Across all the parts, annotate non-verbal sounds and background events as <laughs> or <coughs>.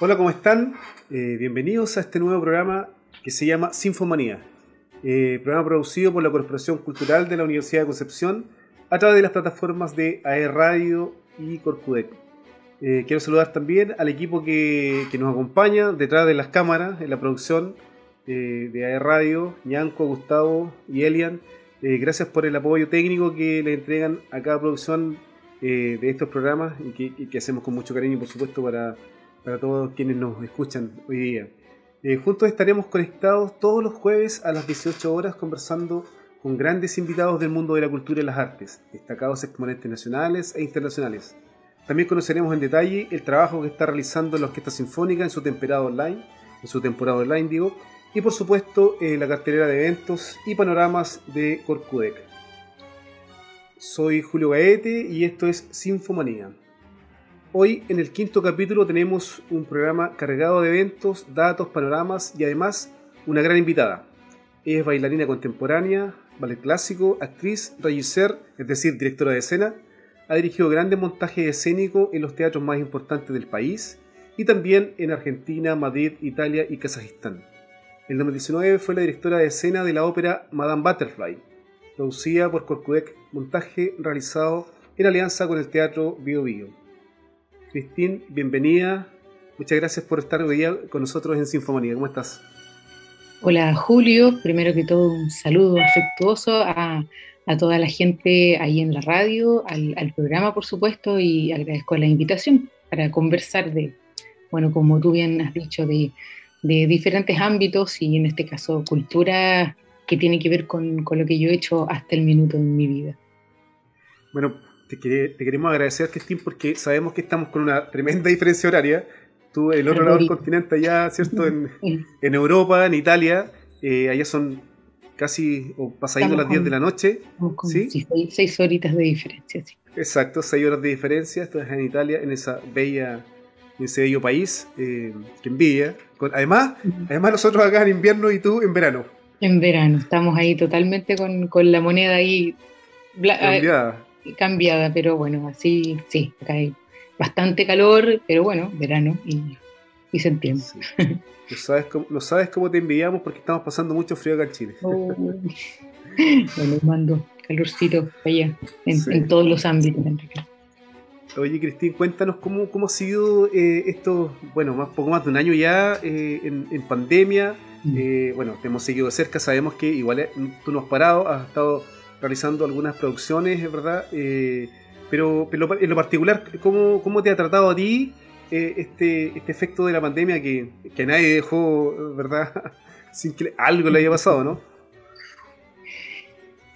Hola, ¿cómo están? Eh, bienvenidos a este nuevo programa que se llama Sinfomanía. Eh, programa producido por la Corporación Cultural de la Universidad de Concepción a través de las plataformas de AE Radio y Corcudec. Eh, quiero saludar también al equipo que, nos acompaña detrás de las cámaras en la producción de AE Radio, Ñanco, Gustavo y Elian. gracias por el apoyo técnico que le entregan a cada producción de estos programas y que, que hacemos con mucho cariño, por supuesto, para para todos quienes nos escuchan hoy día. Eh, juntos estaremos conectados todos los jueves a las 18 horas conversando con grandes invitados del mundo de la cultura y las artes, destacados exponentes nacionales e internacionales. También conoceremos en detalle el trabajo que está realizando la Orquesta Sinfónica en su temporada online, en su temporada online digo, y por supuesto eh, la cartelera de eventos y panoramas de Corcudec. Soy Julio Gaete y esto es Sinfomanía. Hoy en el quinto capítulo tenemos un programa cargado de eventos, datos, panoramas y además una gran invitada. es bailarina contemporánea, ballet clásico, actriz, regisseur, es decir, directora de escena. Ha dirigido grandes montajes escénicos en los teatros más importantes del país y también en Argentina, Madrid, Italia y Kazajistán. En 2019 fue la directora de escena de la ópera Madame Butterfly, producida por Corcudec, montaje realizado en alianza con el Teatro Bio. Cristín, bienvenida. Muchas gracias por estar hoy día con nosotros en Sinfomanía. ¿Cómo estás? Hola Julio, primero que todo un saludo afectuoso a, toda la gente ahí en la radio, al, programa por supuesto y agradezco la invitación para conversar de, bueno, como tú bien has dicho, de, diferentes ámbitos y en este caso cultura que tiene que ver con, con, lo que yo he hecho hasta el minuto en mi vida. Bueno, te, queremos agradecer, Cristín, porque sabemos que estamos con una tremenda diferencia horaria. Tú, el otro lado del continente, allá, ¿cierto? <laughs> En, Europa, en Italia, eh, allá son casi o pasaditos las 10 de la noche. ¿sí? seis, horitas de diferencia, sí. Exacto, seis horas de diferencia. Esto es en Italia, en esa bella, en ese bello país eh, que envidia. Además, además, nosotros acá en invierno y tú en verano. En verano, estamos ahí totalmente con, con la moneda ahí. Cambiada cambiada, pero bueno, así sí, acá hay bastante calor, pero bueno, verano y, y se entiende. Lo, sabes cómo, lo sabes cómo te envidiamos porque estamos pasando mucho frío acá en Chile. Oh. bueno, mando calorcito allá, en, todos los ámbitos, Oye, Cristín, cuéntanos cómo, cómo ha sido eh, esto, bueno, más poco más de un año ya eh, en, pandemia. Mm. Eh, bueno, te hemos seguido de cerca, sabemos que igual tú no has parado, has estado realizando algunas producciones, es verdad. Eh, pero, en lo particular, ¿cómo, ¿cómo, te ha tratado a ti eh, este, este efecto de la pandemia que, que nadie dejó, verdad, <laughs> sin que algo le haya pasado, ¿no?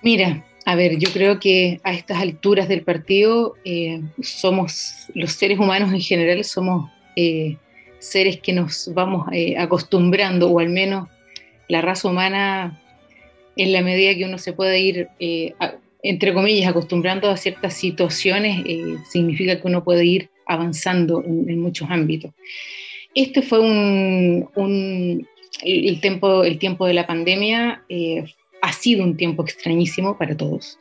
Mira, a ver, yo creo que a estas alturas del partido eh, somos, los seres humanos en general somos seres que nos vamos acostumbrando, o al menos la raza humana en la medida que uno se puede ir, eh, entre comillas, acostumbrando a ciertas situaciones, eh, significa que uno puede ir avanzando en, muchos ámbitos. Este fue un, el, tiempo, el tiempo de la pandemia, eh, ha sido un tiempo extrañísimo para todos.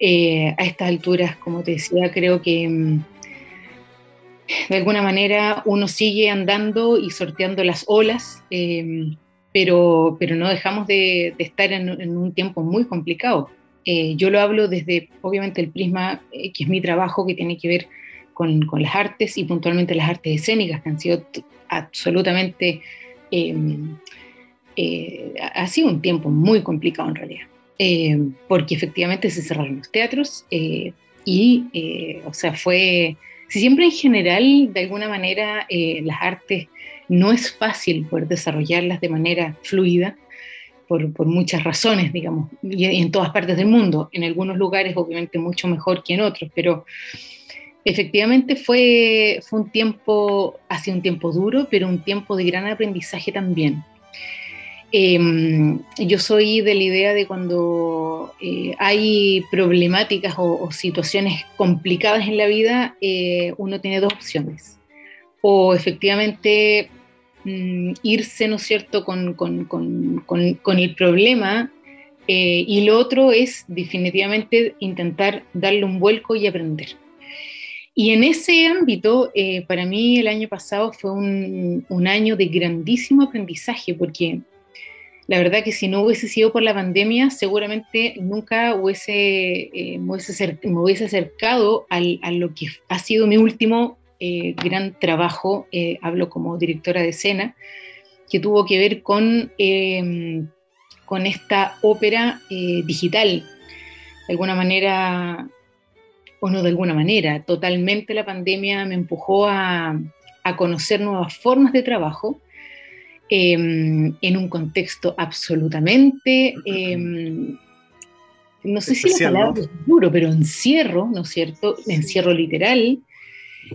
a estas alturas, como te decía, creo que mm, de alguna manera uno sigue andando y sorteando las olas pero, pero no dejamos de, estar en, un tiempo muy complicado. Eh, yo lo hablo desde, obviamente, el prisma, eh, que es mi trabajo, que tiene que ver con, con, las artes y puntualmente las artes escénicas, que han sido absolutamente... Em, eh, ha sido un tiempo muy complicado en realidad, porque efectivamente se cerraron los teatros y, o sea, fue... Si siempre en general, de alguna manera, las artes no es fácil poder desarrollarlas de manera fluida por, muchas razones, digamos, y en todas partes del mundo. En algunos lugares, obviamente, mucho mejor que en otros, pero efectivamente fue, fue un tiempo, hace un tiempo duro, pero un tiempo de gran aprendizaje también. Em, yo soy de la idea de cuando eh, hay problemáticas o, situaciones complicadas en la vida, eh, uno tiene dos opciones. O efectivamente Mm, irse, ¿no cierto?, con, el problema. Eh, y lo otro es definitivamente intentar darle un vuelco y aprender. Y en ese ámbito, eh, para mí el año pasado fue un, un, año de grandísimo aprendizaje, porque la verdad que si no hubiese sido por la pandemia, seguramente nunca hubiese, eh, me, hubiese acercado al, a lo que ha sido mi último eh, gran trabajo, eh, hablo como directora de escena, que tuvo que ver con, em, con esta ópera digital. De alguna manera, o no de alguna manera, totalmente la pandemia me empujó a, a conocer nuevas formas de trabajo, eh, en un contexto absolutamente, eh, no sé si la palabra es duro, pero encierro, ¿no es cierto? Encierro literal,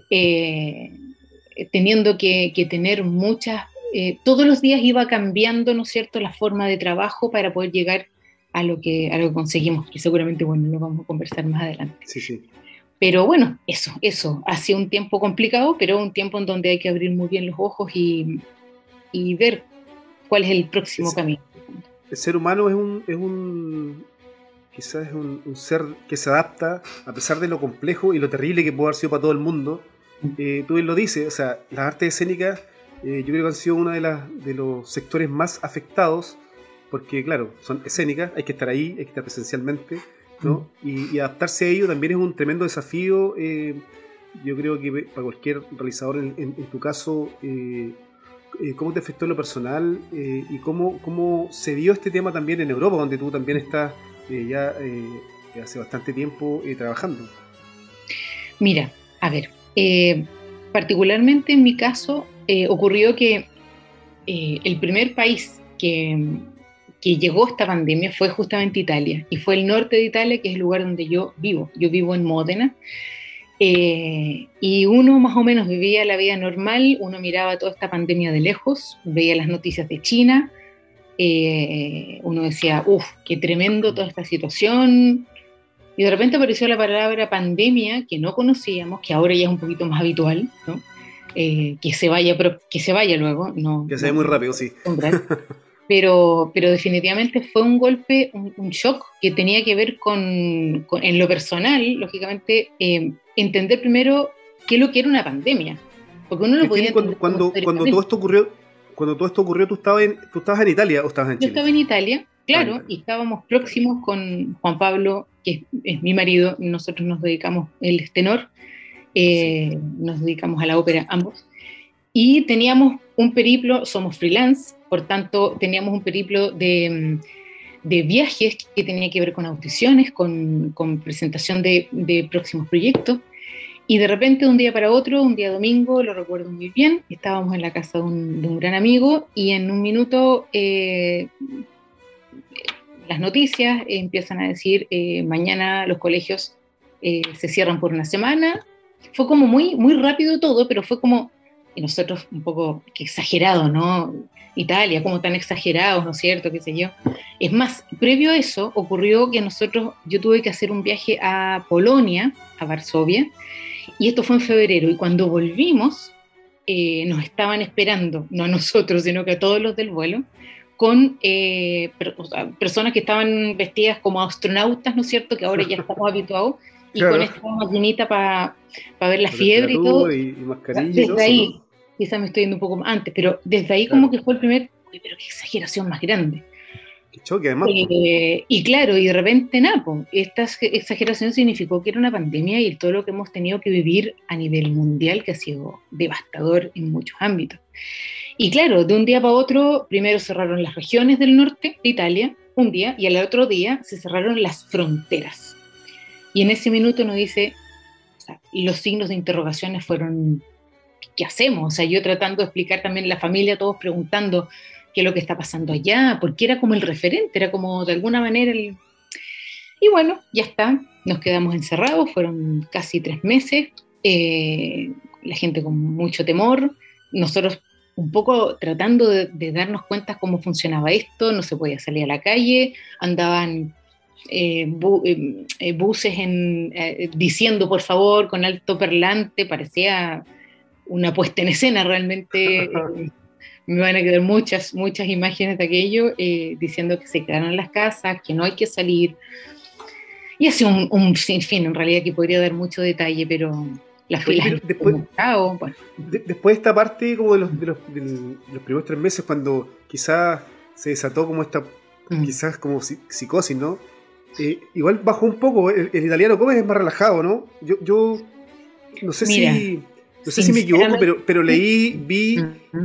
eh, teniendo que, que, tener muchas, eh, todos los días iba cambiando, ¿no es cierto?, la forma de trabajo para poder llegar a lo que, a lo que conseguimos, que seguramente, bueno, lo vamos a conversar más adelante. Sí, sí. Pero bueno, eso, eso, ha sido un tiempo complicado, pero un tiempo en donde hay que abrir muy bien los ojos y, y ver cuál es el próximo el, camino. El ser humano es un, es un quizás es un, un, ser que se adapta a pesar de lo complejo y lo terrible que puede haber sido para todo el mundo. Eh, tú bien lo dices, o sea, las artes escénicas eh, yo creo que han sido uno de, las, de los sectores más afectados porque claro, son escénicas, hay que estar ahí, hay que estar presencialmente, ¿no? Mm. Y, y, adaptarse a ello también es un tremendo desafío. Eh, yo creo que para cualquier realizador, en, en, en tu caso, cómo te afectó en lo personal y cómo, cómo se dio este tema también en Europa, donde tú también estás eh, ya hace bastante tiempo trabajando. Mira, a ver, particularmente en mi caso ocurrió que el primer país que, que llegó esta pandemia fue justamente Italia, y fue el norte de Italia, que es el lugar donde yo vivo. Yo vivo en Módena, eh, y uno más o menos vivía la vida normal, uno miraba toda esta pandemia de lejos, veía las noticias de China, eh, uno decía, uff, qué tremendo toda esta situación. Y de repente apareció la palabra pandemia que no conocíamos, que ahora ya es un poquito más habitual, ¿no? eh, que, se vaya, que se vaya luego. No, que se vaya muy rápido, sí. <laughs> Pero, pero definitivamente fue un golpe, un, un shock que tenía que ver con, con en lo personal, lógicamente, eh, entender primero qué es lo que era una pandemia. Porque uno lo podía cuando, cuando, cuando, todo esto ocurrió, cuando todo esto ocurrió, ¿tú estabas en, tú estabas en Italia o estabas en Chile? Yo estaba en Italia, claro, ah, y estábamos próximos con Juan Pablo, que es, es, mi marido, nosotros nos dedicamos, él es tenor, eh, sí. nos dedicamos a la ópera ambos, y teníamos un periplo, somos freelance, por tanto teníamos un periplo de de viajes que tenía que ver con audiciones, con, con presentación de, de, próximos proyectos. Y de repente, un día para otro, un día domingo, lo recuerdo muy bien, estábamos en la casa de un, de un gran amigo y en un minuto eh, las noticias empiezan a decir, eh, mañana los colegios eh, se cierran por una semana. Fue como muy, muy rápido todo, pero fue como, y nosotros un poco exagerado, ¿no? Italia, como tan exagerados, ¿no es cierto? ¿Qué sé yo? Es más, previo a eso ocurrió que nosotros, yo tuve que hacer un viaje a Polonia, a Varsovia, y esto fue en febrero, y cuando volvimos, eh, nos estaban esperando, no a nosotros, sino que a todos los del vuelo, con eh, per, o sea, personas que estaban vestidas como astronautas, ¿no es cierto? Que ahora ya <laughs> estamos habituados, y claro. con esta maquinita para pa ver la fiebre y todo. Y, y desde y todo, ahí, ¿no? quizás me estoy yendo un poco antes, pero desde ahí claro. como que fue el primer, pero qué exageración más grande. Choque, además. Eh, y claro, y de repente, Napo, esta exageración significó que era una pandemia y todo lo que hemos tenido que vivir a nivel mundial, que ha sido devastador en muchos ámbitos. Y claro, de un día para otro, primero cerraron las regiones del norte de Italia, un día, y al otro día se cerraron las fronteras. Y en ese minuto nos dice, los signos de interrogaciones fueron ¿qué hacemos? O sea, yo tratando de explicar también la familia, todos preguntando qué es lo que está pasando allá, porque era como el referente, era como de alguna manera el... Y bueno, ya está, nos quedamos encerrados, fueron casi tres meses, eh, la gente con mucho temor, nosotros un poco tratando de, darnos cuenta cómo funcionaba esto, no se podía salir a la calle, andaban eh, eh, buses en, diciendo por favor con alto parlante, parecía una puesta en escena realmente. <laughs> Me van a quedar muchas, muchas imágenes de aquello eh, diciendo que se quedaron en las casas, que no hay que salir. Y así un, un sinfín, en realidad, que podría dar mucho detalle, pero, las filas después, después de esta parte como de los, de los, primeros tres meses cuando quizás se desató como esta mm. quizás como psicosis, ¿no? Eh, igual bajó un poco, el, italiano Gómez es más relajado, ¿no? Yo, yo no sé si no sé si me equivoco, pero, pero leí, vi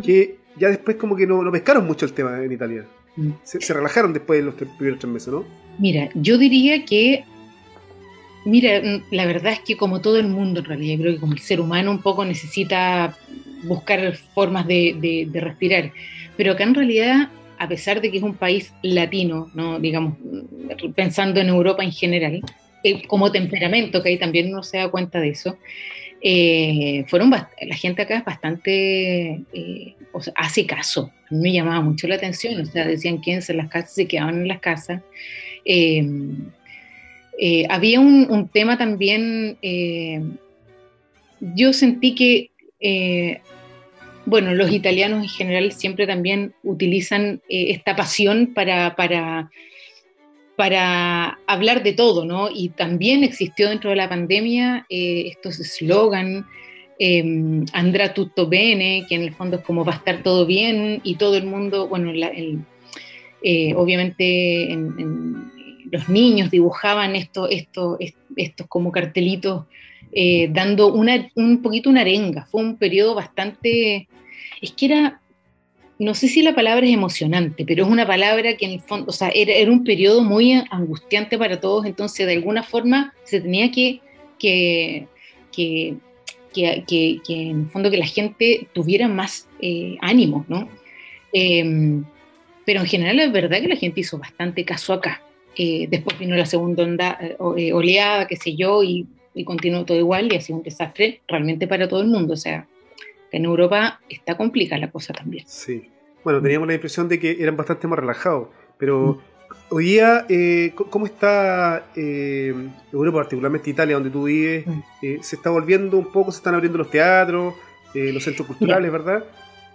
que ya después como que no, no pescaron mucho el tema en Italia. Mm. Se, relajaron después de los primeros tres meses, ¿no? Mira, yo diría que, mira, mm, la verdad es que como todo el mundo en realidad, creo que como el ser humano un poco necesita buscar formas de, de respirar, pero acá en realidad a pesar de que es un país latino, ¿no? digamos, pensando en Europa en general, eh, como temperamento, que ahí también uno se da cuenta de eso, eh, fueron la gente acá es bastante, eh, hace caso, a mí me llamaba mucho la atención, o sea, decían quiénes en las casas, se quedaban en las casas. había un, tema también, yo sentí que bueno, los italianos en general siempre también utilizan eh, esta pasión para, para, para, hablar de todo, ¿no? Y también existió dentro de la pandemia eh, estos eslogan, eh, Andrà tutto bene, que en el fondo es como va a estar todo bien y todo el mundo, bueno, eh, obviamente los niños dibujaban esto, esto, estos como cartelitos dando una, un poquito una arenga. Fue un periodo bastante es que era, no sé si la palabra es emocionante, pero es una palabra que en el fondo, o sea, era, un periodo muy angustiante para todos, entonces de alguna forma se tenía que, que, en el fondo que la gente tuviera más eh, ánimo, ¿no? Em, pero en general es verdad que la gente hizo bastante caso acá. Eh, después vino la segunda onda, eh, oleada, qué sé yo, y, y continuó todo igual y ha sido un desastre realmente para todo el mundo. O sea, en Europa está complicada la cosa también. Sí. Bueno, teníamos la impresión de que eran bastante más relajados, pero mm. Hoy día, eh, ¿cómo está eh, Europa, particularmente Italia, donde tú vives? Mm. Eh, se está volviendo un poco, se están abriendo los teatros, los centros culturales, ¿verdad?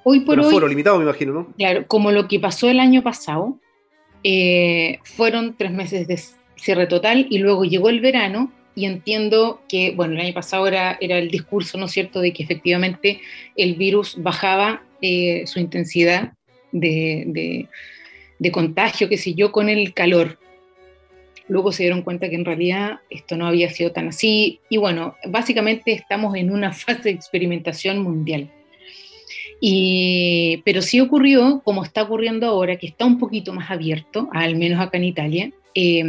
Hoy por hoy. Foro limitado, me imagino, ¿no? Claro, como lo que pasó el año pasado, fueron tres meses de cierre total y luego llegó el verano y entiendo que, bueno, el año pasado era, era el discurso, ¿no es cierto?, de que efectivamente el virus bajaba eh, su intensidad de, de, contagio, qué sé yo, con el calor. Luego se dieron cuenta que en realidad esto no había sido tan así. Y bueno, básicamente estamos en una <laughs> fase de experimentación mundial. Y, pero sí ocurrió, como está ocurriendo ahora, que está un poquito más abierto, al menos acá en Italia, eh,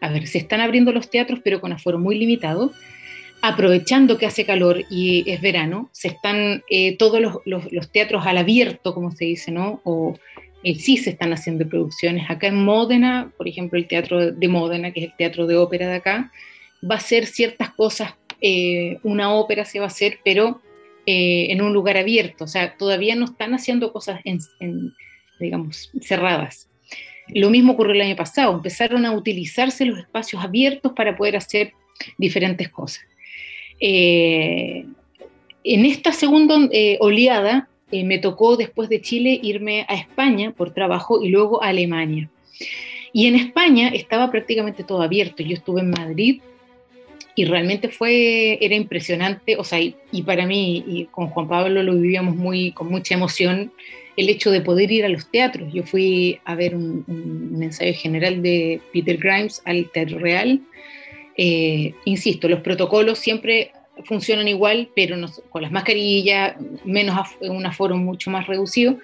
a ver, se están abriendo los teatros, pero con aforo muy limitado. Aprovechando que hace calor y es verano, se están eh, todos los, teatros al abierto, como se dice, ¿no? Eh, sí se están haciendo producciones. Acá en Módena, por ejemplo, el Teatro de Módena, que es el teatro de ópera de acá, va a hacer ciertas cosas, eh, una ópera se va a hacer, pero en un lugar abierto. O sea, todavía no están haciendo cosas en digamos, cerradas. Lo mismo ocurrió el año pasado, empezaron a utilizarse los espacios abiertos para poder hacer diferentes cosas. Eh, en esta segunda eh, oleada eh, me tocó después de Chile irme a España por trabajo y luego a Alemania. Y en España estaba prácticamente todo abierto. Yo estuve en Madrid y realmente fue, era impresionante, o sea, y, para mí y con Juan Pablo lo vivíamos muy, con mucha emoción el hecho de poder ir a los teatros. Yo fui a ver un, ensayo general de Peter Grimes al Teatro Real. Eh, insisto, los protocolos siempre funcionan igual, pero con las mascarillas, menos un aforo mucho más reducido,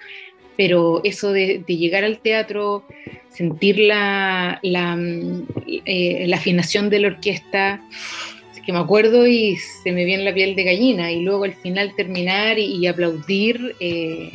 pero eso de, llegar al teatro, sentir la, la, eh, la, afinación de la orquesta, que me acuerdo y se me viene la piel de gallina, y luego al final terminar y, aplaudir, eh,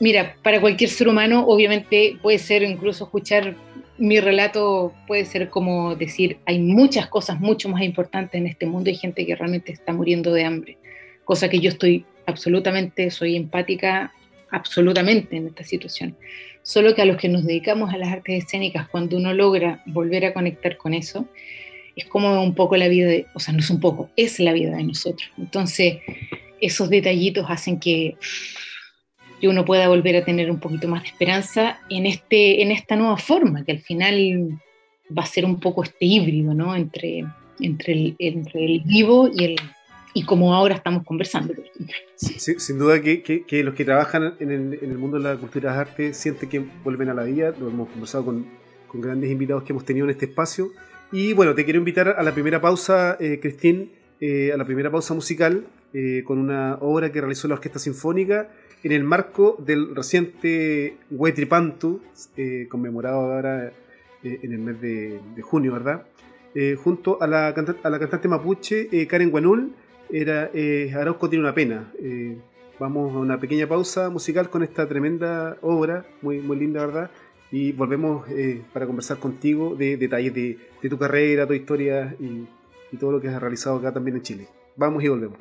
Mira, para cualquier ser humano, obviamente puede ser incluso escuchar mi relato, puede ser como decir, hay muchas cosas mucho más importantes en este mundo, hay gente que realmente está muriendo de hambre, cosa que yo estoy absolutamente, soy empática absolutamente en esta situación. Solo que a los que nos dedicamos a las artes escénicas, cuando uno logra volver a conectar con eso, es como un poco la vida, de, o sea, no es un poco, es la vida de nosotros. Entonces, esos detallitos hacen que que uno pueda volver a tener un poquito más de esperanza en, este, en esta nueva forma, que al final va a ser un poco este híbrido, ¿no? Entre, entre, el, entre el vivo y el, y como ahora estamos conversando. sin duda que, los que trabajan en el, mundo de la cultura de las artes sienten que vuelven a la vida, lo hemos conversado con, grandes invitados que hemos tenido en este espacio. Y bueno, te quiero invitar a la primera pausa, eh, Cristín, eh, a la primera pausa musical, eh, con una obra que realizó la Orquesta Sinfónica en el marco del reciente Huetripantu, eh, conmemorado ahora en el mes de, junio, ¿verdad? junto a la, a la cantante mapuche Karen Guanul, era Arauco tiene una pena. vamos a una pequeña pausa musical con esta tremenda obra, muy, muy linda, ¿verdad? y volvemos para conversar contigo de detalles de, de, tu carrera, tu historia y, y todo lo que has realizado acá también en Chile. Vamos y volvemos.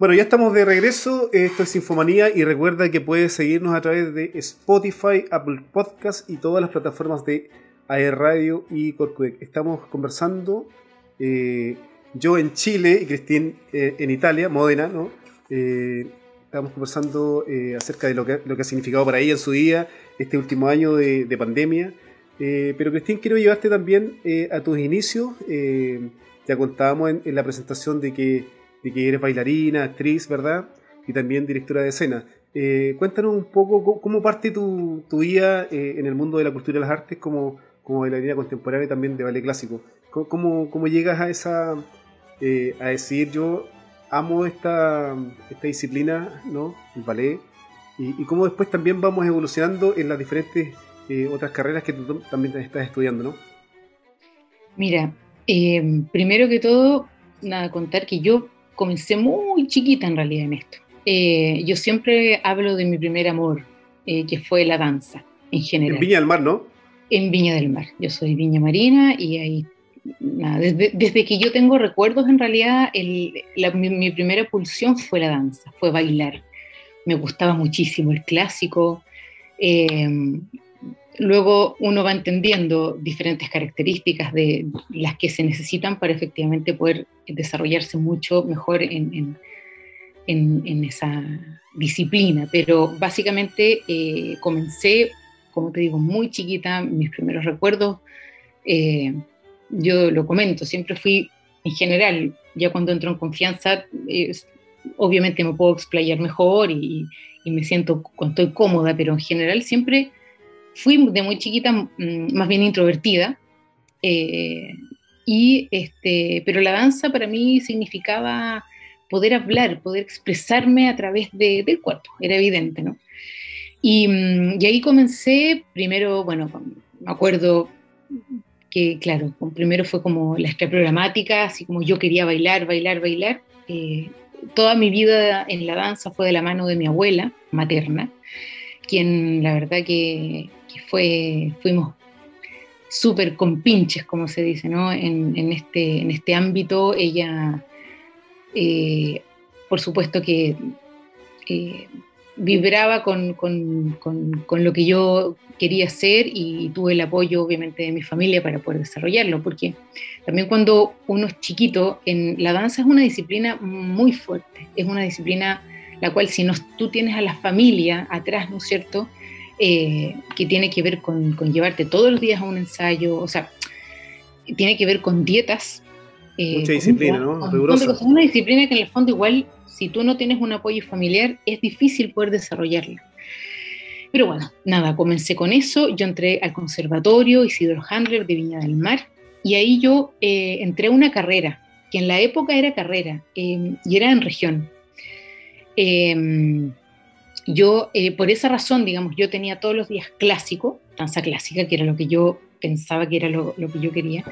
Bueno, ya estamos de regreso. Esto es Sinfomanía y recuerda que puedes seguirnos a través de Spotify, Apple Podcast y todas las plataformas de AER Radio y Corcudec. Estamos conversando, eh, yo en Chile y Cristín eh, en Italia, Módena, ¿no? Eh, estamos conversando acerca de lo que, lo que ha significado para ella en su día este último año de, pandemia. pero Cristín, quiero llevarte también a tus inicios. ya contábamos en la presentación de que de que eres bailarina, actriz, ¿verdad? Y también directora de escena. Eh, cuéntanos un poco cómo, parte tu, tu vida eh, en el mundo de la cultura y las artes como, como bailarina contemporánea y también de ballet clásico. ¿Cómo, cómo llegas a esa eh, a decir yo amo esta, esta disciplina, ¿no? El ballet, y, cómo después también vamos evolucionando en las diferentes otras carreras que tú también estás estudiando, ¿no? Mira, primero que todo, nada, contar que yo comencé muy chiquita en realidad en esto. Eh, yo siempre hablo de mi primer amor, que fue la danza en general. En Viña del Mar, ¿no? En Viña del Mar. Yo soy Viña Marina y ahí, nada, desde, que yo tengo recuerdos, en realidad, mi, primera pulsión fue la danza, fue bailar. Me gustaba muchísimo el clásico. Luego uno va entendiendo diferentes características de las que se necesitan para efectivamente poder desarrollarse mucho mejor en, esa disciplina. Pero básicamente eh, comencé, como te digo, muy chiquita, mis primeros recuerdos, eh, yo lo comento, siempre fui en general, ya cuando entro en confianza, obviamente me puedo explayar mejor y, y me siento, estoy cómoda, pero en general siempre fui de muy chiquita mm, más bien introvertida, eh, y este, pero la danza para mí significaba poder hablar, poder expresarme a través de, del cuerpo, era evidente, ¿no? Y, mm, y, ahí comencé, primero, bueno, me acuerdo que, claro, primero fue como la extra programática, así como yo quería bailar, bailar, bailar. Eh, toda mi vida en la danza fue de la mano de mi abuela materna, quien la verdad que fue, fuimos súper compinches, como se dice, ¿no? En, este, en este ámbito, ella, eh, por supuesto que eh, vibraba con, lo que yo quería hacer y tuve el apoyo, obviamente, de mi familia para poder desarrollarlo, porque también cuando uno es chiquito, en, la danza es una disciplina muy fuerte, es una disciplina la cual si no, tú tienes a la familia atrás, ¿no es cierto?, eh, que tiene que ver con, llevarte todos los días a un ensayo, o sea, tiene que ver con dietas. Eh, Mucha disciplina, ¿no? Es una disciplina que en el fondo igual, si tú no tienes un apoyo familiar, es difícil poder desarrollarla. Pero bueno, nada, comencé con eso, yo entré al conservatorio Isidro Handler de Viña del Mar y ahí yo eh, entré a una carrera, que en la época era carrera y era en región yo, eh, por esa razón, digamos, yo tenía todos los días clásico, danza clásica, que era lo que yo pensaba que era lo, que yo quería,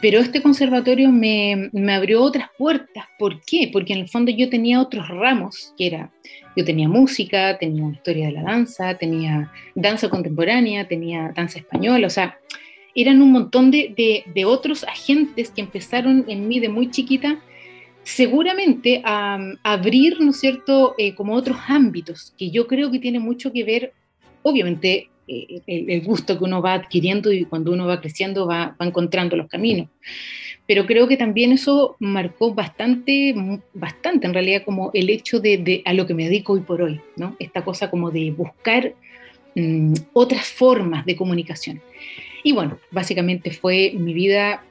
pero este conservatorio me, me, abrió otras puertas. ¿Por qué? Porque en el fondo yo tenía otros ramos, que era, yo tenía música, tenía historia de la danza, tenía danza contemporánea, tenía danza española, o sea, eran un montón de, de otros agentes que empezaron en mí de muy chiquita seguramente a, abrir, ¿no es cierto?, eh, como otros ámbitos, que yo creo que tiene mucho que ver, obviamente, eh, el, gusto que uno va adquiriendo y cuando uno va creciendo va, encontrando los caminos. Pero creo que también eso marcó bastante, bastante en realidad como el hecho de, a lo que me dedico hoy por hoy, ¿no? Esta cosa como de buscar mm, otras formas de comunicación. Y bueno, básicamente fue mi vida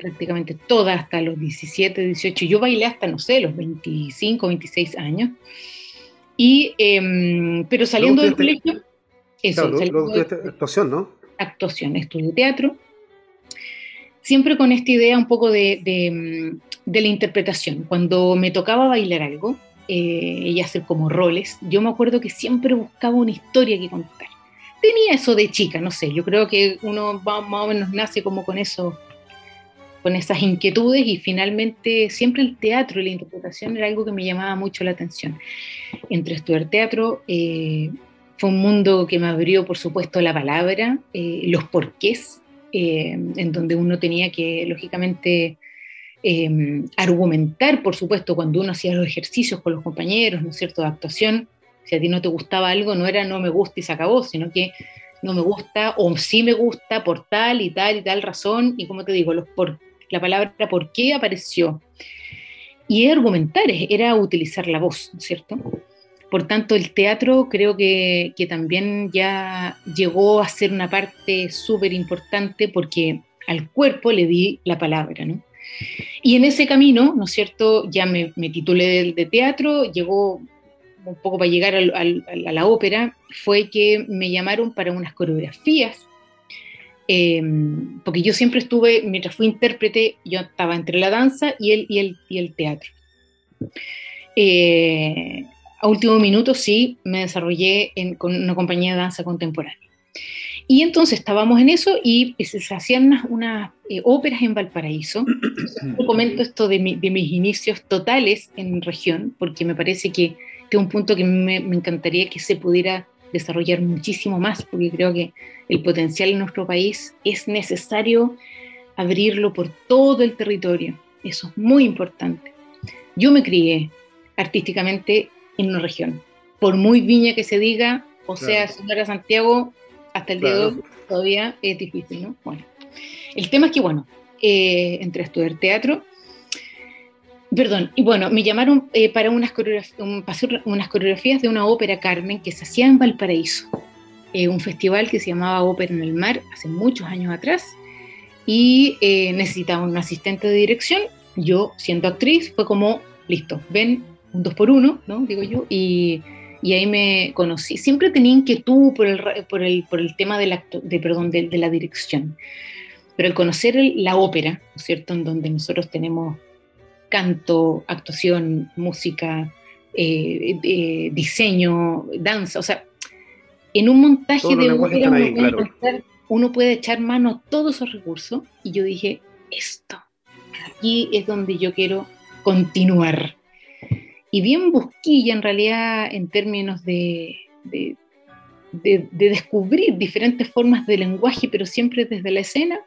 prácticamente toda hasta los 17, 18. Yo bailé hasta, no sé, los 25, 26 años. Y, em, pero saliendo del colegio, eso, actuación, ¿no? Actuación, estudio teatro. Siempre con esta idea un poco de, de, la interpretación. Cuando me tocaba bailar algo eh, y hacer como roles, yo me acuerdo que siempre buscaba una historia que contar. Tenía eso de chica, no sé, yo creo que uno más o menos nace como con eso con esas inquietudes y finalmente siempre el teatro y la interpretación era algo que me llamaba mucho la atención. Entre estudiar teatro, eh, fue un mundo que me abrió, por supuesto, la palabra, eh, los porqués, eh, en donde uno tenía que, lógicamente, argumentar, por supuesto, cuando uno hacía los ejercicios con los compañeros, ¿no es cierto?, de actuación. Si a ti no te gustaba algo, no era no me gusta y se acabó, sino que no me gusta o sí me gusta por tal y tal y tal razón. Y como te digo, los por la palabra por qué apareció. Y argumentar, era utilizar la voz, ¿no es cierto? Por tanto, el teatro creo que, también ya llegó a ser una parte súper importante porque al cuerpo le di la palabra, ¿no? Y en ese camino, ¿no es cierto? Ya me, titulé de, teatro, llegó un poco para llegar a la ópera, fue que me llamaron para unas coreografías Em, porque yo siempre estuve, mientras fui intérprete, yo estaba entre la danza y el, y el, y el teatro. Eh, a último minuto sí me desarrollé con una compañía de danza contemporánea. Y entonces estábamos en eso y se hacían unas, eh, óperas en Valparaíso. <coughs> Yo comento esto de, mis inicios totales en región, porque me parece que, es un punto que me, me, encantaría que se pudiera desarrollar muchísimo más, porque creo que el potencial en nuestro país es necesario abrirlo por todo el territorio. Eso es muy importante. Yo me crié artísticamente en una región. Por muy viña que se diga, o sea, señora Santiago, hasta el día de hoy todavía es difícil, ¿no? Bueno, el tema es que, bueno, eh, entré a estudiar teatro. Perdón, y bueno, me llamaron eh, para unas coreografías, de una ópera Carmen que se hacía en Valparaíso, eh, un festival que se llamaba Ópera en el Mar hace muchos años atrás, y eh, necesitaba un asistente de dirección. Yo, siendo actriz, fue como, listo, ven, un dos por uno, ¿no? Digo yo, y y ahí me conocí. Siempre tenía inquietud por el, por el, por el tema de la, de, perdón, de, la dirección, pero el conocer la ópera, ¿no es cierto?, en donde nosotros tenemos canto, actuación, música, eh, diseño, danza, o sea, en un montaje de ópera uno, puede echar mano a todos esos recursos y yo dije, esto, aquí es donde yo quiero continuar y bien busquilla en realidad en términos de, de, descubrir diferentes formas de lenguaje, pero siempre desde la escena.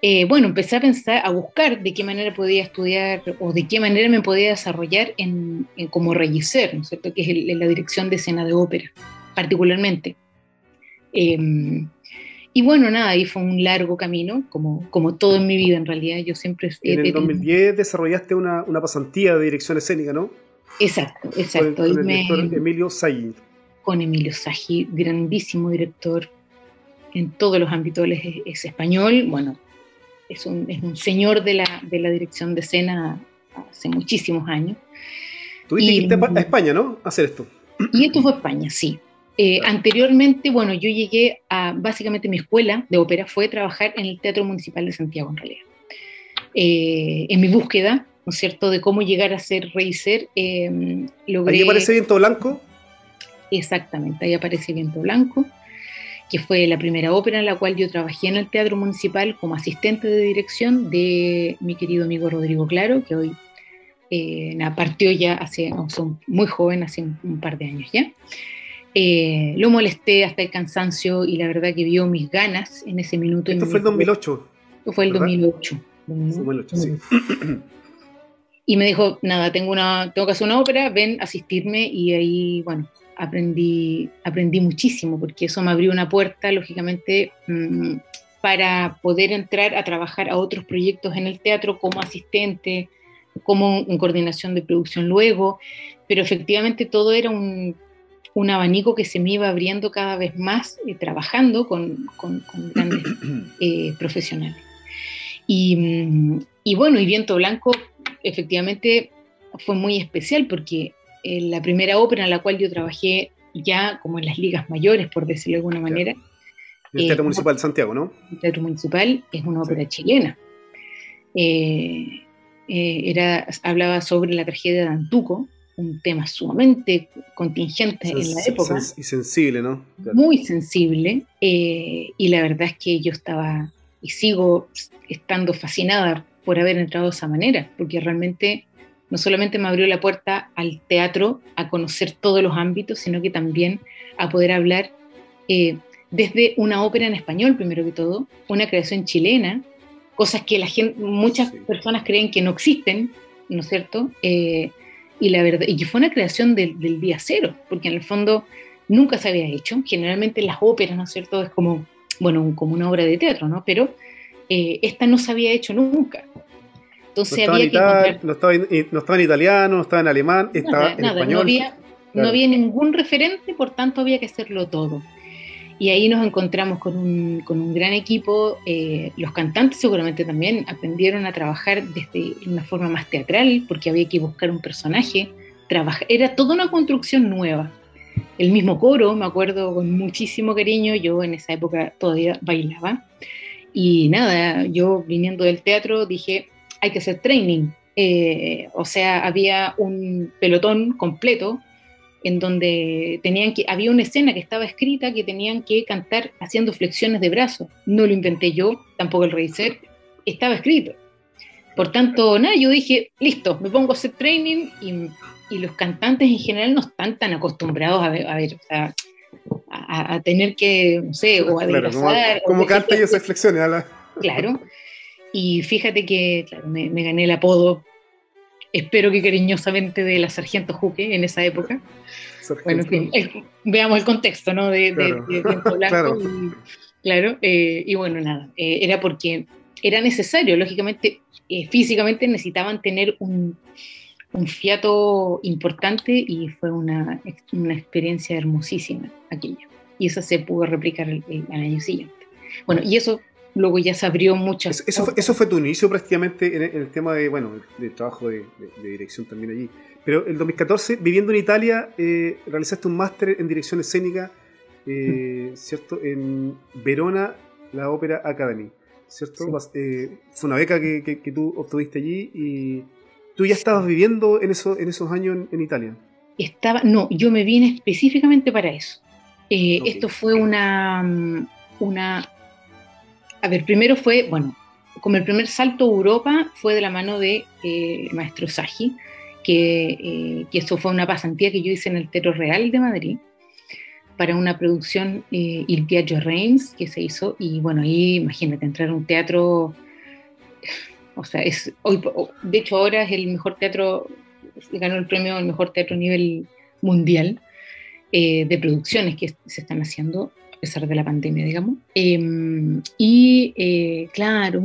Eh, bueno, empecé a pensar, a buscar de qué manera podía estudiar o de qué manera me podía desarrollar en, como regisser, ¿no es cierto? Que es la dirección de escena de ópera, particularmente. Em, y bueno, nada, ahí fue un largo camino, como, como todo en mi vida en realidad. Yo siempre... En el 2010 desarrollaste una, una, pasantía de dirección escénica, ¿no? Exacto, exacto. Con, el director Emilio Saggi. Con Emilio Saggi, grandísimo director en todos los ámbitos, es, es español, bueno, es un, es un señor de la, de la, dirección de escena hace muchísimos años. Tuviste que irte a España, ¿no? A hacer esto. Y esto fue España, sí. Eh, anteriormente, bueno, yo llegué a, básicamente mi escuela de ópera fue trabajar en el Teatro Municipal de Santiago, en realidad. Eh, en mi búsqueda, ¿no es cierto?, de cómo llegar a ser rey ser, eh, logré... ¿Ahí aparece Viento Blanco? Exactamente, ahí aparece Viento Blanco, que fue la primera ópera en la cual yo trabajé en el Teatro Municipal como asistente de dirección de mi querido amigo Rodrigo Claro, que hoy eh, partió ya hace, muy joven, hace un par de años ya. Eh, lo molesté hasta el cansancio y la verdad que vio mis ganas en ese minuto. Esto fue el 2008. Esto fue el 2008. 2008 sí. Y me dijo, nada, tengo, una, tengo que hacer una ópera, ven asistirme y ahí, bueno, aprendí, aprendí muchísimo porque eso me abrió una puerta, lógicamente, mm, para poder entrar a trabajar a otros proyectos en el teatro como asistente, como en coordinación de producción luego, pero efectivamente todo era un un abanico que se me iba abriendo cada vez más eh, trabajando con, grandes <clears throat> eh, profesionales. Mm, y, bueno, y Viento Blanco efectivamente fue muy especial porque eh, la primera ópera en la cual yo trabajé ya como en las ligas mayores, por decirlo de alguna manera. El Teatro Municipal de Santiago, ¿no? El Teatro Municipal es una ópera chilena. era, hablaba sobre la tragedia de Antuco, un tema sumamente contingente en la época. y sensible, ¿no? Muy sensible. Eh, y la verdad es que yo estaba y sigo estando fascinada por haber entrado de esa manera, porque realmente no solamente me abrió la puerta al teatro, a conocer todos los ámbitos, sino que también a poder hablar eh, desde una ópera en español, primero que todo, una creación chilena, cosas que la gente, muchas personas creen que no existen, ¿no es cierto? Eh, y la verdad, y fue una creación del, día cero, porque en el fondo nunca se había hecho. Generalmente las óperas, ¿no es cierto? Es como, bueno, como una obra de teatro, ¿no? Pero eh, esta no se había hecho nunca. Entonces había que no, estaba en, no estaba en italiano, no estaba en alemán, estaba en español. No había, no había ningún referente, por tanto había que hacerlo todo. Y ahí nos encontramos con un, con un gran equipo. Eh, los cantantes seguramente también aprendieron a trabajar desde una forma más teatral, porque había que buscar un personaje. Trabajar, era toda una construcción nueva. El mismo coro, me acuerdo con muchísimo cariño, yo en esa época todavía bailaba. Y nada, yo viniendo del teatro dije, hay que hacer training. Eh, o sea, había un pelotón completo en donde tenían que, había una escena que estaba escrita que tenían que cantar haciendo flexiones de brazos. No lo inventé yo, tampoco el revisor, estaba escrito. Por tanto, nada, yo dije, listo, me pongo a hacer training y, los cantantes en general no están tan acostumbrados a ver, a, ver, a, tener que, no sé, o a claro, como, canta y hace flexiones. Claro. Y fíjate que me, me, gané el apodo espero que cariñosamente de la Sargento Juque en esa época. Bueno, en fin, veamos el contexto, ¿no? De, claro. <laughs> Blanco. claro. Eh, y, bueno, nada, eh, era porque era necesario, lógicamente, eh, físicamente necesitaban tener un, un, fiato importante y fue una, una, experiencia hermosísima aquella. Y eso se pudo replicar el, el año siguiente. Bueno, y eso luego ya se abrió muchas eso, fue, eso fue tu inicio prácticamente en el, tema de, bueno, del trabajo de, dirección también allí. Pero el 2014, viviendo en Italia, eh, realizaste un máster en dirección escénica, eh, <laughs> ¿cierto? En Verona, la Ópera Academy, ¿cierto? Eh, fue una beca que, que, tú obtuviste allí y tú ya estabas viviendo en, eso, en esos años en, Italia. Estaba, no, yo me vine específicamente para eso. Esto fue una, una a ver, primero fue, bueno, como el primer salto a Europa fue de la mano de eh, maestro Saji, que, eh, eso fue una pasantía que yo hice en el Teatro Real de Madrid para una producción eh, Il Viaggio Reims que se hizo. Y bueno, ahí imagínate entrar a un teatro, o sea, es hoy, de hecho ahora es el mejor teatro, ganó el premio al mejor teatro a nivel mundial eh, de producciones que se están haciendo a pesar de la pandemia, digamos. Em, y eh, claro,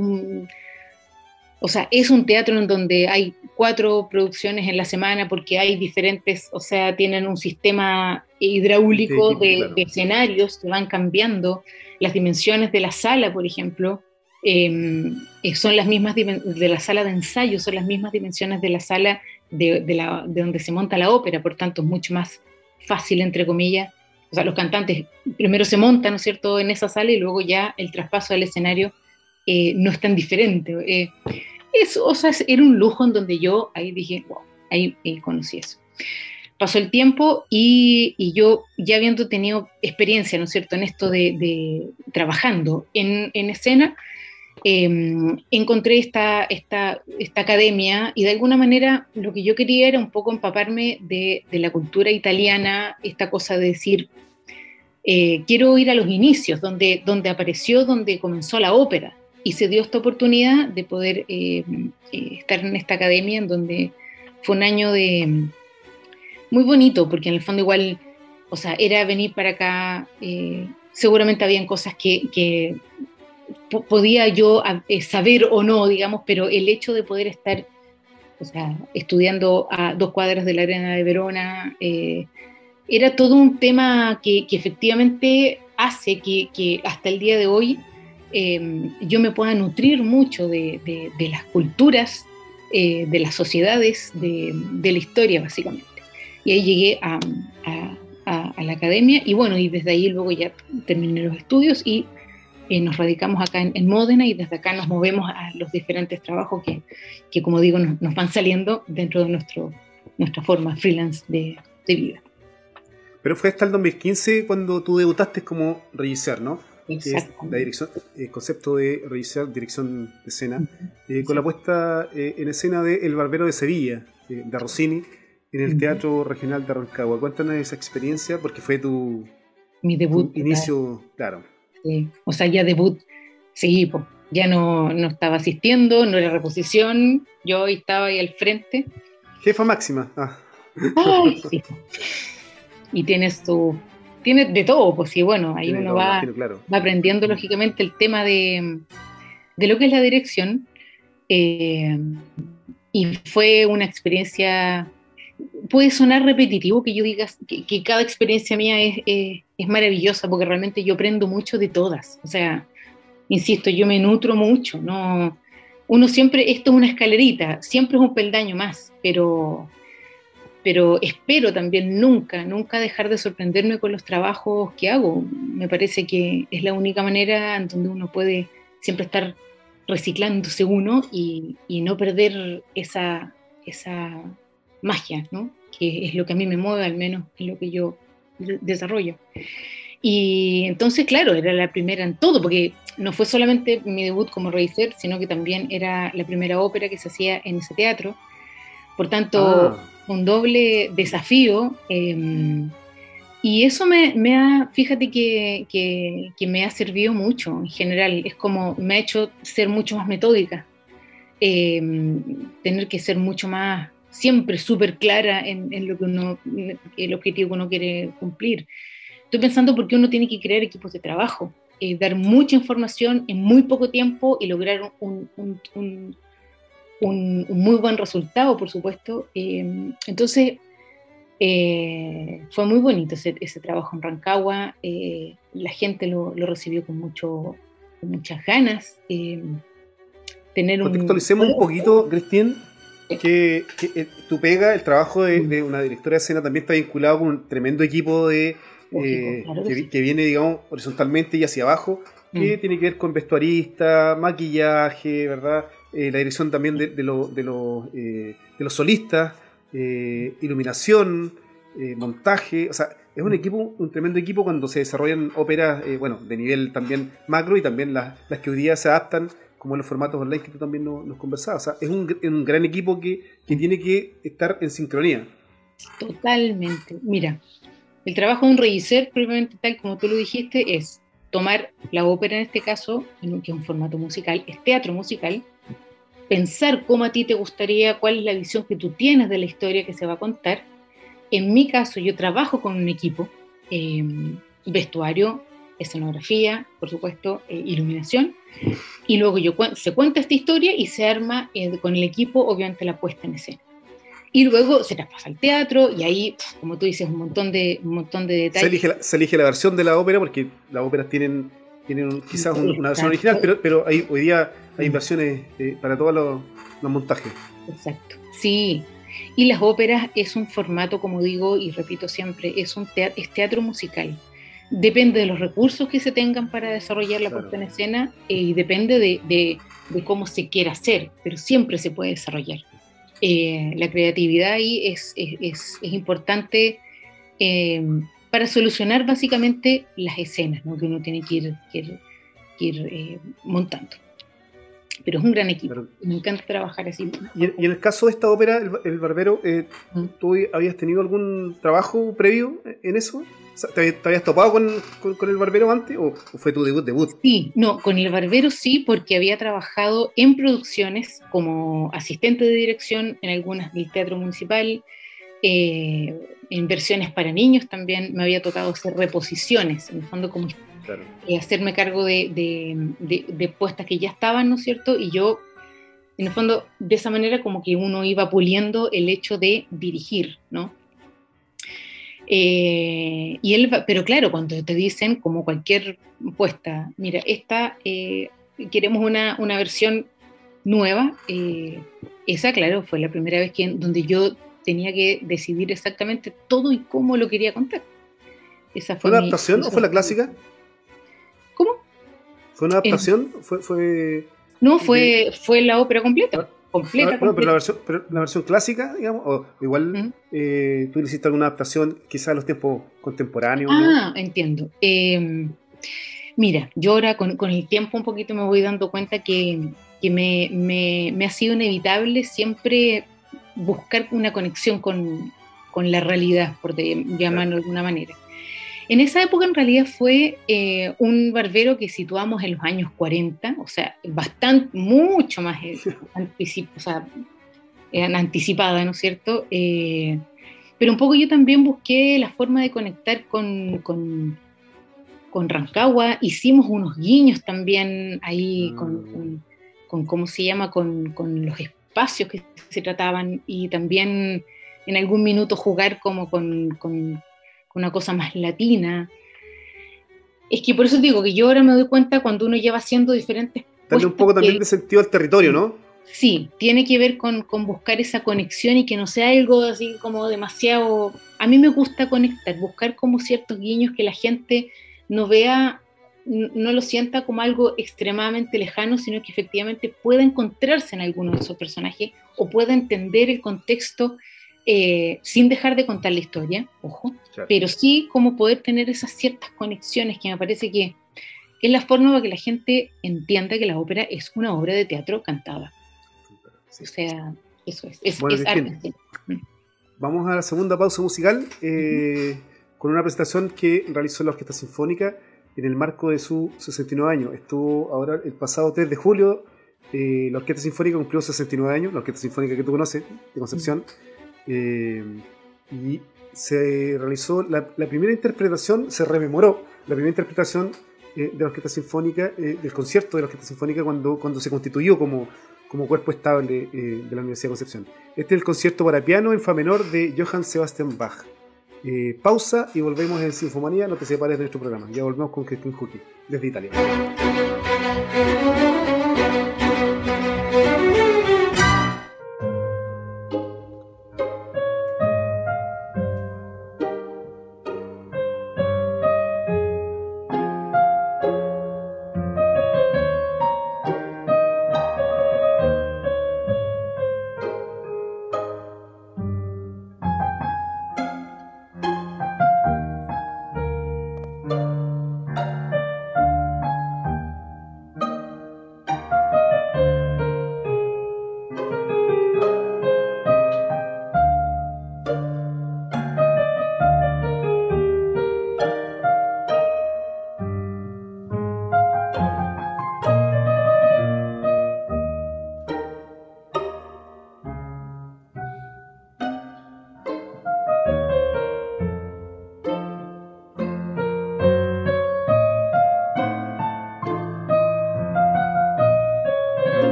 o sea, es un teatro en donde hay cuatro producciones en la semana porque hay diferentes, o sea, tienen un sistema hidráulico de, escenarios que van cambiando. Las dimensiones de la sala, por ejemplo, em, eh, son las mismas de la sala de ensayo, son las mismas dimensiones de la sala de, de, la, de donde se monta la ópera, por tanto es mucho más fácil, entre comillas, o sea, los cantantes primero se montan, ¿no es cierto?, en esa sala y luego ya el traspaso al escenario eh, no es tan diferente. Eh, o sea, era un lujo en donde yo ahí dije, wow, ahí, conocí eso. Pasó el tiempo y, yo ya habiendo tenido experiencia, ¿no es cierto?, en esto de, trabajando en, escena, em, encontré esta, esta, esta, academia y de alguna manera lo que yo quería era un poco empaparme de, de la cultura italiana, esta cosa de decir, eh, quiero ir a los inicios, donde, donde apareció, donde comenzó la ópera. Y se dio esta oportunidad de poder eh, eh, estar en esta academia, en donde fue un año de muy bonito, porque en el fondo igual, o sea, era venir para acá, seguramente habían cosas que, podía yo saber o no, digamos, pero el hecho de poder estar, o sea, estudiando a dos cuadras de la arena de Verona, era todo un tema que, efectivamente hace que, hasta el día de hoy em, yo me pueda nutrir mucho de, las culturas, eh, de las sociedades, de, la historia básicamente. Y ahí llegué a, la academia y bueno, y desde ahí luego ya terminé los estudios y eh, nos radicamos acá en, Módena y desde acá nos movemos a los diferentes trabajos que, como digo, nos, van saliendo dentro de nuestro, nuestra forma freelance de vida. Pero fue hasta el 2015 cuando tú debutaste como regisseur, ¿no? Exacto. la dirección, el concepto de regisseur, dirección de escena, eh, con la puesta eh, en escena de El Barbero de Sevilla, eh, de Rossini, en el Teatro Regional de Rancagua. Cuéntanos esa experiencia, porque fue tu, Mi debut, inicio, claro. Sí. O sea, ya debut, sí, ya no, no estaba asistiendo, no era reposición, yo estaba ahí al frente. Jefa máxima. Ah. Ay, <laughs> sí y tienes tu... Tienes de todo, pues sí, bueno, ahí uno va, va, aprendiendo lógicamente el tema de, de, lo que es la dirección. Eh, y fue una experiencia, puede sonar repetitivo que yo diga que, cada experiencia mía es, es, maravillosa, porque realmente yo aprendo mucho de todas. O sea, insisto, yo me nutro mucho, ¿no? Uno siempre, esto es una escalerita, siempre es un peldaño más, pero pero espero también nunca, nunca dejar de sorprenderme con los trabajos que hago. Me parece que es la única manera en donde uno puede siempre estar reciclándose uno y, no perder esa, esa magia, ¿no? que es lo que a mí me mueve, al menos en lo que yo desarrollo. Y entonces, claro, era la primera en todo, porque no fue solamente mi debut como Reiser, sino que también era la primera ópera que se hacía en ese teatro. Por tanto, ah. un doble desafío. Em, y eso me, me, ha, fíjate que, que, me ha servido mucho en general. Es como, me ha hecho ser mucho más metódica. Em, tener que ser mucho más, siempre súper clara en, lo que uno, el objetivo que uno quiere cumplir. Estoy pensando por qué uno tiene que crear equipos de trabajo, eh, dar mucha información en muy poco tiempo y lograr un, muy buen resultado, por supuesto. Eh, entonces, eh, fue muy bonito ese, trabajo en Rancagua, la gente lo, recibió con, mucho, muchas ganas. tener Contextualicemos un poquito, Cristian, que, que, tu pega, el trabajo de, de, una directora de escena también está vinculado con un tremendo equipo de eh, que, viene, digamos, horizontalmente y hacia abajo, que mm. tiene que ver con vestuarista, maquillaje, ¿verdad? Eh, la dirección también de, de, lo, de, eh, de los solistas, iluminación, montaje, o sea, es un equipo, un tremendo equipo cuando se desarrollan óperas, bueno, de nivel también macro y también las, las que hoy día se adaptan como en los formatos online que tú también nos, conversabas. O sea, es un, un gran equipo que, que, tiene que estar en sincronía. Totalmente. Mira, el trabajo de un revisor, propiamente tal como tú lo dijiste, es tomar la ópera en este caso, que es un formato musical, es teatro musical, pensar cómo a ti te gustaría, cuál es la visión que tú tienes de la historia que se va a contar. En mi caso, yo trabajo con un equipo, em, vestuario, escenografía, por supuesto, eh, iluminación, y luego yo, se cuenta esta historia y se arma eh, con el equipo, obviamente, la puesta en escena y luego se traspasa al teatro y ahí, como tú dices, un montón de, un montón de detalles. Se elige, la, se elige la versión de la ópera porque las óperas tienen, tienen quizás una versión original, pero, pero hay, hoy día hay versiones eh, para todos los, los, montajes. Exacto, sí. Y las óperas es un formato, como digo y repito siempre, es un teatro, es teatro musical. Depende de los recursos que se tengan para desarrollar la puesta en escena eh, y depende de, de, de cómo se quiera hacer, pero siempre se puede desarrollar. Eh, la creatividad ahí es, es, es importante eh, para solucionar básicamente las escenas que uno tiene que ir, que ir, eh, montando. Pero es un gran equipo, me encanta trabajar así. Y, en el caso de esta ópera, El, Barbero, mm. ¿tú habías tenido algún trabajo previo en eso? ¿Te, habías topado con, el barbero antes o, fue tu debut, debut? Sí, no, con el barbero sí, porque había trabajado en producciones como asistente de dirección en algunas del Teatro Municipal, eh, en versiones para niños también me había tocado hacer reposiciones, en el fondo como eh, hacerme cargo de, de, de, puestas que ya estaban, ¿no es cierto? Y yo, en el fondo, de esa manera como que uno iba puliendo el hecho de dirigir, ¿no? Eh, y él, pero claro, cuando te dicen, como cualquier puesta, mira, esta eh, queremos una, una, versión nueva, eh, esa, claro, fue la primera vez que, donde yo tenía que decidir exactamente todo y cómo lo quería contar. Esa fue, ¿Fue una adaptación o fue la clásica? ¿Cómo? ¿Fue una adaptación? ¿Fue, fue... No, fue, fue la ópera completa. Completa. Pero, la versión, la versión, clásica, digamos, o igual eh, tú hiciste alguna adaptación quizás a los tiempos contemporáneos. Ah, entiendo. Em, mira, yo ahora con, con, el tiempo un poquito me voy dando cuenta que, que me, me, me, ha sido inevitable siempre buscar una conexión con, con la realidad, por llamarlo de alguna manera. En esa época en realidad fue eh, un barbero que situamos en los años 40, o sea, bastante, mucho más eh, o sea, anticipada, ¿no es cierto? Eh, pero un poco yo también busqué la forma de conectar con, con, con Rancagua, hicimos unos guiños también ahí mm. con, con, ¿cómo se llama?, con, con los espacios que se trataban y también en algún minuto jugar como con, con, una cosa más latina. Es que por eso digo que yo ahora me doy cuenta cuando uno lleva haciendo diferentes... Darle un poco también de sentido al territorio, ¿no? Sí, tiene que ver con, con, buscar esa conexión y que no sea algo así como demasiado... A mí me gusta conectar, buscar como ciertos guiños que la gente no vea, no lo sienta como algo extremadamente lejano, sino que efectivamente pueda encontrarse en alguno de esos personajes o pueda entender el contexto eh, sin dejar de contar la historia, ojo, pero sí como poder tener esas ciertas conexiones que me parece que es la forma para que la gente entienda que la ópera es una obra de teatro cantada. O sea, eso es, es, arte. Mm. Vamos a la segunda pausa musical eh, con una presentación que realizó la Orquesta Sinfónica en el marco de su 69 años. Estuvo ahora el pasado 3 de julio, eh, la Orquesta Sinfónica cumplió 69 años, la Orquesta Sinfónica que tú conoces, de Concepción. Eh, y se realizó la, primera interpretación, se rememoró la primera interpretación eh, de la Orquesta Sinfónica, eh, del concierto de la Orquesta Sinfónica cuando, cuando se constituyó como, como cuerpo estable de la Universidad de Concepción. Este es el concierto para piano en Fa menor de Johann Sebastian Bach. pausa y volvemos en Sinfomanía, no te separes de nuestro programa. Ya volvemos con Christine Hucki, desde Italia.